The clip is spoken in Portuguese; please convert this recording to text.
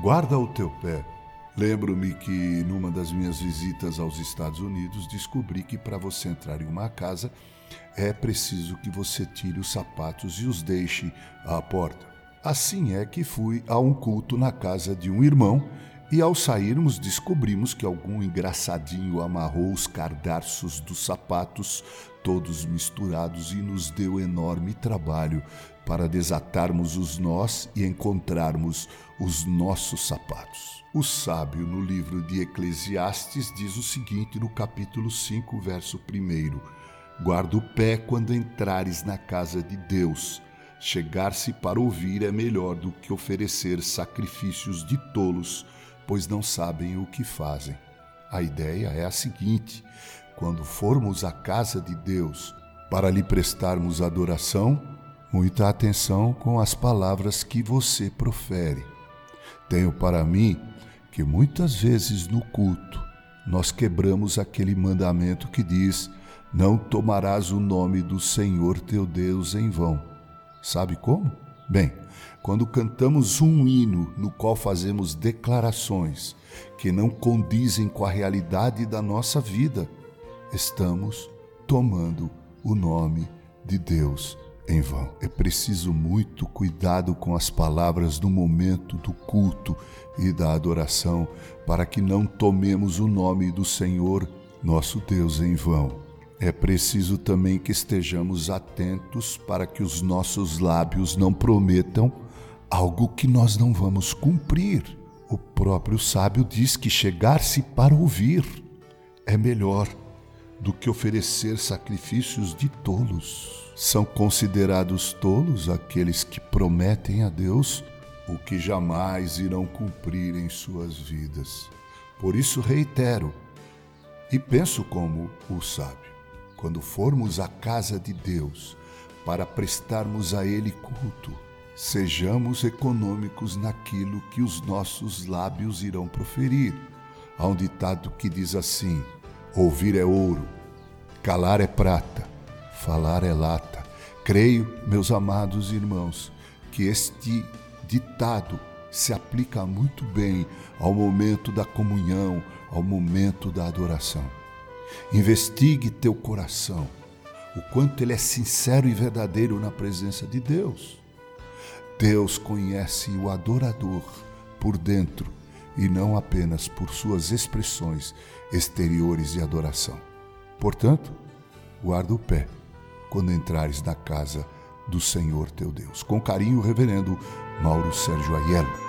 Guarda o teu pé. Lembro-me que numa das minhas visitas aos Estados Unidos descobri que para você entrar em uma casa é preciso que você tire os sapatos e os deixe à porta. Assim é que fui a um culto na casa de um irmão e ao sairmos descobrimos que algum engraçadinho amarrou os cardarços dos sapatos todos misturados e nos deu enorme trabalho para desatarmos os nós e encontrarmos os nossos sapatos. O sábio no livro de Eclesiastes diz o seguinte no capítulo 5, verso 1: Guarda o pé quando entrares na casa de Deus. Chegar-se para ouvir é melhor do que oferecer sacrifícios de tolos pois não sabem o que fazem. A ideia é a seguinte: quando formos à casa de Deus para lhe prestarmos adoração, muita atenção com as palavras que você profere. Tenho para mim que muitas vezes no culto nós quebramos aquele mandamento que diz: Não tomarás o nome do Senhor teu Deus em vão. Sabe como? Bem, quando cantamos um hino no qual fazemos declarações que não condizem com a realidade da nossa vida, estamos tomando o nome de Deus em vão. É preciso muito cuidado com as palavras no momento do culto e da adoração, para que não tomemos o nome do Senhor, nosso Deus, em vão. É preciso também que estejamos atentos para que os nossos lábios não prometam algo que nós não vamos cumprir. O próprio sábio diz que chegar-se para ouvir é melhor do que oferecer sacrifícios de tolos. São considerados tolos aqueles que prometem a Deus o que jamais irão cumprir em suas vidas. Por isso reitero e penso como o sábio. Quando formos à casa de Deus para prestarmos a Ele culto, Sejamos econômicos naquilo que os nossos lábios irão proferir. Há um ditado que diz assim: ouvir é ouro, calar é prata, falar é lata. Creio, meus amados irmãos, que este ditado se aplica muito bem ao momento da comunhão, ao momento da adoração. Investigue teu coração, o quanto ele é sincero e verdadeiro na presença de Deus. Deus conhece o adorador por dentro e não apenas por suas expressões exteriores de adoração. Portanto, guarda o pé quando entrares na casa do Senhor teu Deus. Com carinho, Reverendo Mauro Sérgio Aiello.